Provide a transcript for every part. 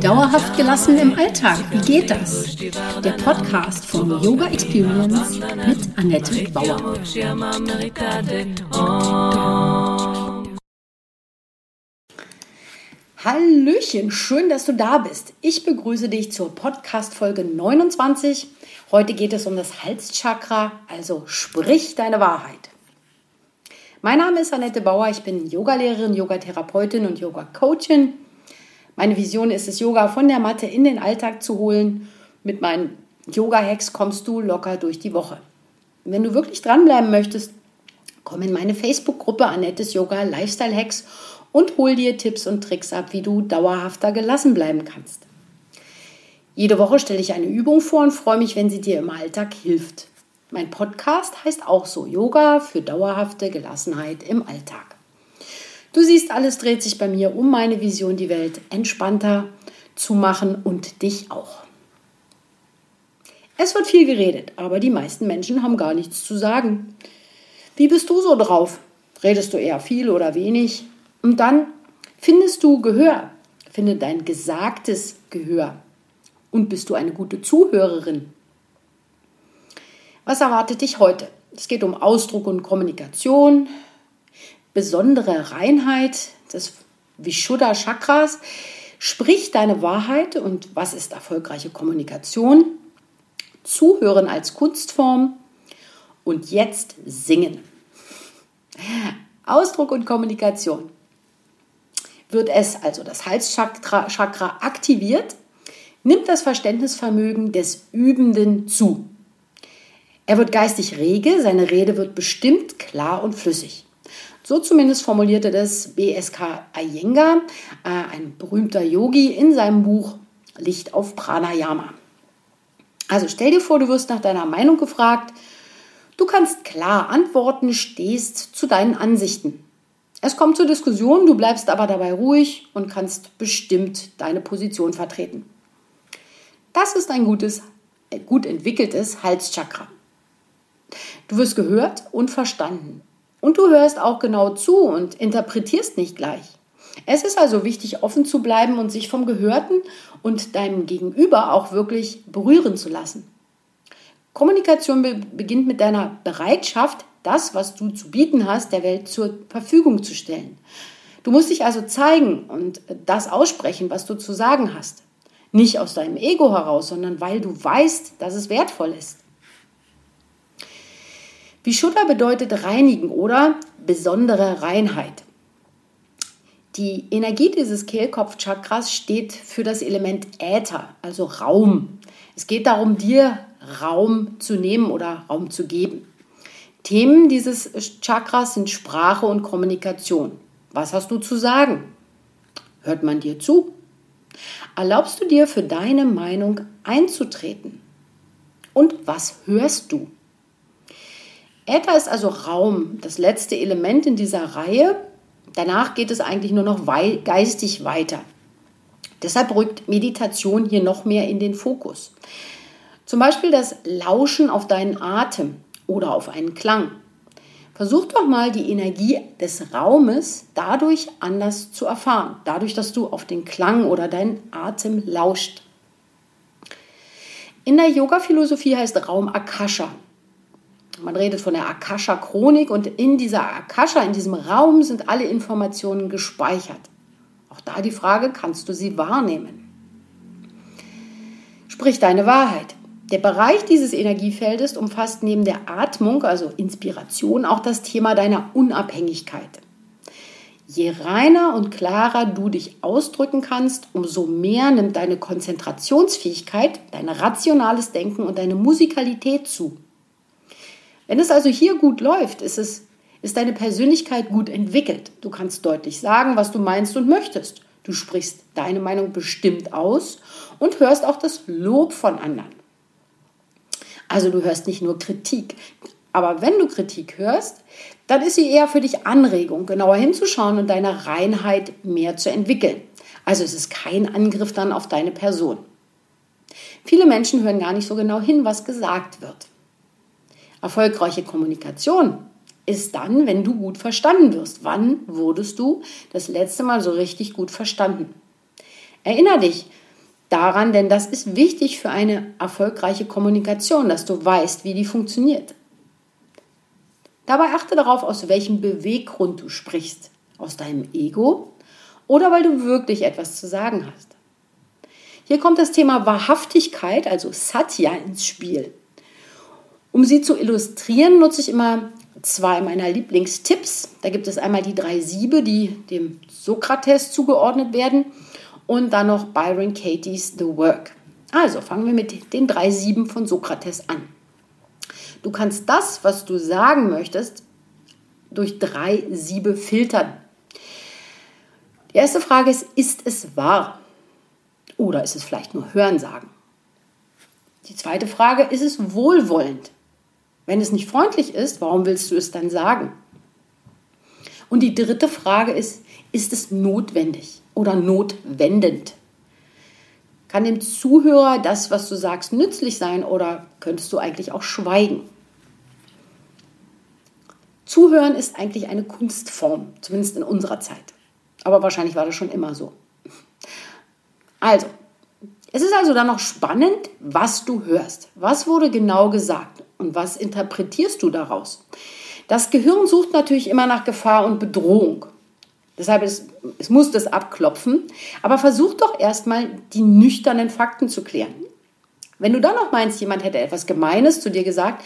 Dauerhaft gelassen im Alltag, wie geht das? Der Podcast von Yoga Experience mit Annette Bauer. Hallöchen, schön, dass du da bist. Ich begrüße dich zur Podcast Folge 29. Heute geht es um das Halschakra, also sprich deine Wahrheit. Mein Name ist Annette Bauer, ich bin Yogalehrerin, Yogatherapeutin und Yoga-Coachin. Meine Vision ist es, Yoga von der Matte in den Alltag zu holen. Mit meinen Yoga-Hacks kommst du locker durch die Woche. Wenn du wirklich dranbleiben möchtest, komm in meine Facebook-Gruppe Annettes Yoga Lifestyle Hacks und hol dir Tipps und Tricks ab, wie du dauerhafter gelassen bleiben kannst. Jede Woche stelle ich eine Übung vor und freue mich, wenn sie dir im Alltag hilft. Mein Podcast heißt auch so Yoga für dauerhafte Gelassenheit im Alltag. Du siehst, alles dreht sich bei mir um meine Vision, die Welt entspannter zu machen und dich auch. Es wird viel geredet, aber die meisten Menschen haben gar nichts zu sagen. Wie bist du so drauf? Redest du eher viel oder wenig? Und dann findest du Gehör, finde dein gesagtes Gehör. Und bist du eine gute Zuhörerin? Was erwartet dich heute? Es geht um Ausdruck und Kommunikation, besondere Reinheit des Vishuddha Chakras. Sprich deine Wahrheit und was ist erfolgreiche Kommunikation? Zuhören als Kunstform und jetzt singen. Ausdruck und Kommunikation. Wird es, also das Halschakra, aktiviert, nimmt das Verständnisvermögen des Übenden zu. Er wird geistig rege, seine Rede wird bestimmt, klar und flüssig. So zumindest formulierte das BSK Iyengar, äh, ein berühmter Yogi, in seinem Buch Licht auf Pranayama. Also stell dir vor, du wirst nach deiner Meinung gefragt. Du kannst klar antworten, stehst zu deinen Ansichten. Es kommt zur Diskussion, du bleibst aber dabei ruhig und kannst bestimmt deine Position vertreten. Das ist ein gutes, äh, gut entwickeltes Halschakra. Du wirst gehört und verstanden. Und du hörst auch genau zu und interpretierst nicht gleich. Es ist also wichtig, offen zu bleiben und sich vom Gehörten und deinem Gegenüber auch wirklich berühren zu lassen. Kommunikation be beginnt mit deiner Bereitschaft, das, was du zu bieten hast, der Welt zur Verfügung zu stellen. Du musst dich also zeigen und das aussprechen, was du zu sagen hast. Nicht aus deinem Ego heraus, sondern weil du weißt, dass es wertvoll ist. Vishuddha bedeutet reinigen oder besondere Reinheit. Die Energie dieses Kehlkopfchakras steht für das Element Äther, also Raum. Es geht darum, dir Raum zu nehmen oder Raum zu geben. Themen dieses Chakras sind Sprache und Kommunikation. Was hast du zu sagen? Hört man dir zu? Erlaubst du dir für deine Meinung einzutreten? Und was hörst du? Äther ist also Raum, das letzte Element in dieser Reihe. Danach geht es eigentlich nur noch geistig weiter. Deshalb rückt Meditation hier noch mehr in den Fokus. Zum Beispiel das Lauschen auf deinen Atem oder auf einen Klang. Versuch doch mal die Energie des Raumes dadurch anders zu erfahren, dadurch, dass du auf den Klang oder deinen Atem lauscht. In der Yoga-Philosophie heißt Raum Akasha man redet von der Akasha-Chronik und in dieser Akasha, in diesem Raum sind alle Informationen gespeichert. Auch da die Frage, kannst du sie wahrnehmen? Sprich deine Wahrheit. Der Bereich dieses Energiefeldes umfasst neben der Atmung, also Inspiration, auch das Thema deiner Unabhängigkeit. Je reiner und klarer du dich ausdrücken kannst, umso mehr nimmt deine Konzentrationsfähigkeit, dein rationales Denken und deine Musikalität zu. Wenn es also hier gut läuft, ist, es, ist deine Persönlichkeit gut entwickelt. Du kannst deutlich sagen, was du meinst und möchtest. Du sprichst deine Meinung bestimmt aus und hörst auch das Lob von anderen. Also du hörst nicht nur Kritik. Aber wenn du Kritik hörst, dann ist sie eher für dich Anregung, genauer hinzuschauen und deine Reinheit mehr zu entwickeln. Also es ist kein Angriff dann auf deine Person. Viele Menschen hören gar nicht so genau hin, was gesagt wird. Erfolgreiche Kommunikation ist dann, wenn du gut verstanden wirst. Wann wurdest du das letzte Mal so richtig gut verstanden? Erinner dich daran, denn das ist wichtig für eine erfolgreiche Kommunikation, dass du weißt, wie die funktioniert. Dabei achte darauf, aus welchem Beweggrund du sprichst. Aus deinem Ego oder weil du wirklich etwas zu sagen hast. Hier kommt das Thema Wahrhaftigkeit, also Satya, ins Spiel. Um sie zu illustrieren, nutze ich immer zwei meiner Lieblingstipps. Da gibt es einmal die drei Siebe, die dem Sokrates zugeordnet werden und dann noch Byron Katie's The Work. Also fangen wir mit den drei Sieben von Sokrates an. Du kannst das, was du sagen möchtest, durch drei Siebe filtern. Die erste Frage ist, ist es wahr? Oder ist es vielleicht nur Hörensagen? Die zweite Frage, ist es wohlwollend? Wenn es nicht freundlich ist, warum willst du es dann sagen? Und die dritte Frage ist, ist es notwendig oder notwendend? Kann dem Zuhörer das, was du sagst, nützlich sein oder könntest du eigentlich auch schweigen? Zuhören ist eigentlich eine Kunstform, zumindest in unserer Zeit. Aber wahrscheinlich war das schon immer so. Also, es ist also dann noch spannend, was du hörst. Was wurde genau gesagt und was interpretierst du daraus? Das Gehirn sucht natürlich immer nach Gefahr und Bedrohung. Deshalb ist, es muss das abklopfen, aber versuch doch erstmal die nüchternen Fakten zu klären. Wenn du dann noch meinst, jemand hätte etwas Gemeines zu dir gesagt,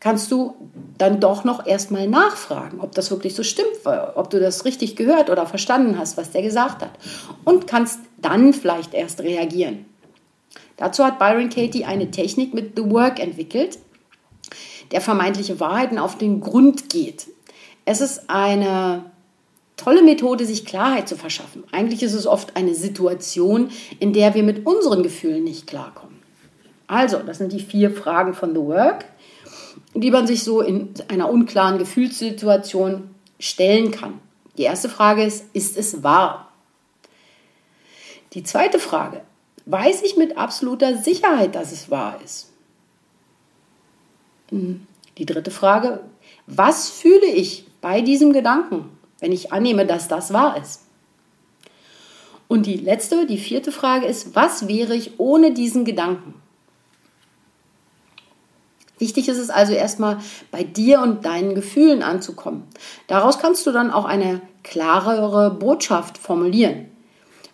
kannst du dann doch noch erstmal nachfragen, ob das wirklich so stimmt, ob du das richtig gehört oder verstanden hast, was der gesagt hat. Und kannst dann vielleicht erst reagieren. Dazu hat Byron Katie eine Technik mit The Work entwickelt, der vermeintliche Wahrheiten auf den Grund geht. Es ist eine tolle Methode, sich Klarheit zu verschaffen. Eigentlich ist es oft eine Situation, in der wir mit unseren Gefühlen nicht klarkommen. Also, das sind die vier Fragen von The Work die man sich so in einer unklaren Gefühlssituation stellen kann. Die erste Frage ist, ist es wahr? Die zweite Frage, weiß ich mit absoluter Sicherheit, dass es wahr ist? Hm. Die dritte Frage, was fühle ich bei diesem Gedanken, wenn ich annehme, dass das wahr ist? Und die letzte, die vierte Frage ist, was wäre ich ohne diesen Gedanken? Wichtig ist es also erstmal bei dir und deinen Gefühlen anzukommen. Daraus kannst du dann auch eine klarere Botschaft formulieren.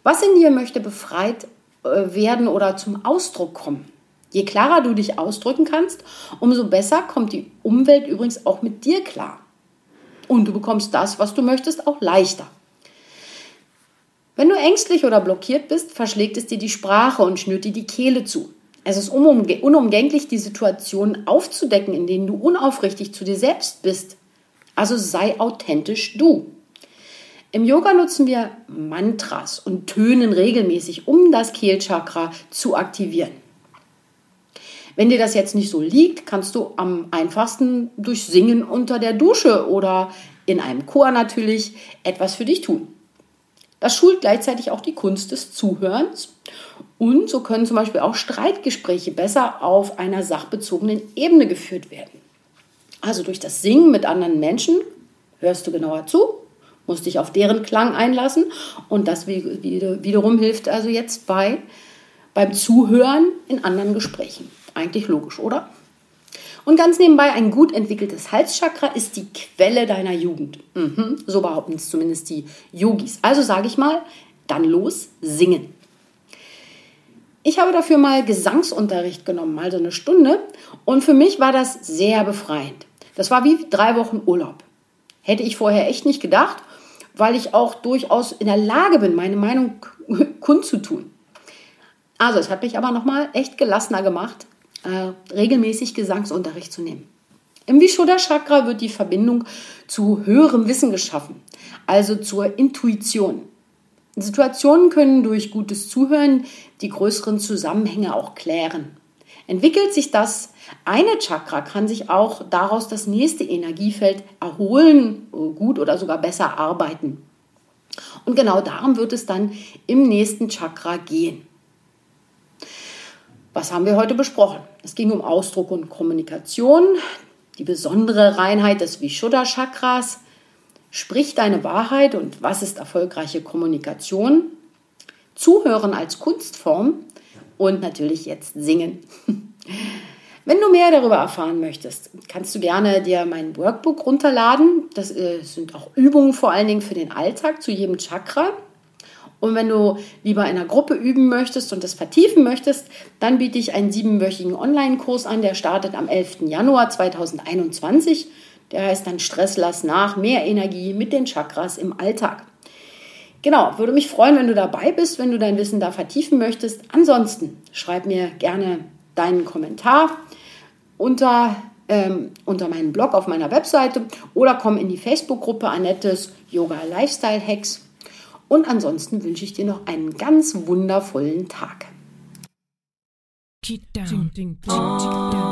Was in dir möchte befreit werden oder zum Ausdruck kommen? Je klarer du dich ausdrücken kannst, umso besser kommt die Umwelt übrigens auch mit dir klar. Und du bekommst das, was du möchtest, auch leichter. Wenn du ängstlich oder blockiert bist, verschlägt es dir die Sprache und schnürt dir die Kehle zu. Es ist unumgänglich, die Situationen aufzudecken, in denen du unaufrichtig zu dir selbst bist. Also sei authentisch du. Im Yoga nutzen wir Mantras und tönen regelmäßig, um das Kehlchakra zu aktivieren. Wenn dir das jetzt nicht so liegt, kannst du am einfachsten durch Singen unter der Dusche oder in einem Chor natürlich etwas für dich tun. Das schult gleichzeitig auch die Kunst des Zuhörens und so können zum Beispiel auch Streitgespräche besser auf einer sachbezogenen Ebene geführt werden. Also durch das Singen mit anderen Menschen hörst du genauer zu, musst dich auf deren Klang einlassen und das wiederum hilft also jetzt bei, beim Zuhören in anderen Gesprächen. Eigentlich logisch, oder? Und ganz nebenbei, ein gut entwickeltes Halschakra ist die Quelle deiner Jugend. Mhm, so behaupten es zumindest die Yogis. Also sage ich mal, dann los, singen. Ich habe dafür mal Gesangsunterricht genommen, also eine Stunde. Und für mich war das sehr befreiend. Das war wie drei Wochen Urlaub. Hätte ich vorher echt nicht gedacht, weil ich auch durchaus in der Lage bin, meine Meinung kundzutun. Also, es hat mich aber nochmal echt gelassener gemacht, äh, regelmäßig Gesangsunterricht zu nehmen. Im Vishuddha Chakra wird die Verbindung zu höherem Wissen geschaffen, also zur Intuition. Situationen können durch gutes Zuhören die größeren Zusammenhänge auch klären. Entwickelt sich das eine Chakra, kann sich auch daraus das nächste Energiefeld erholen, gut oder sogar besser arbeiten. Und genau darum wird es dann im nächsten Chakra gehen. Was haben wir heute besprochen? Es ging um Ausdruck und Kommunikation, die besondere Reinheit des Vishuddha Chakras, sprich deine Wahrheit und was ist erfolgreiche Kommunikation, Zuhören als Kunstform und natürlich jetzt singen. Wenn du mehr darüber erfahren möchtest, kannst du gerne dir mein Workbook runterladen. Das äh, sind auch Übungen vor allen Dingen für den Alltag zu jedem Chakra. Und wenn du lieber in einer Gruppe üben möchtest und das vertiefen möchtest, dann biete ich einen siebenwöchigen Online-Kurs an, der startet am 11. Januar 2021. Der heißt dann Stress lass nach, mehr Energie mit den Chakras im Alltag. Genau, würde mich freuen, wenn du dabei bist, wenn du dein Wissen da vertiefen möchtest. Ansonsten schreib mir gerne deinen Kommentar unter, ähm, unter meinem Blog auf meiner Webseite oder komm in die Facebook-Gruppe Annettes Yoga Lifestyle Hacks. Und ansonsten wünsche ich dir noch einen ganz wundervollen Tag.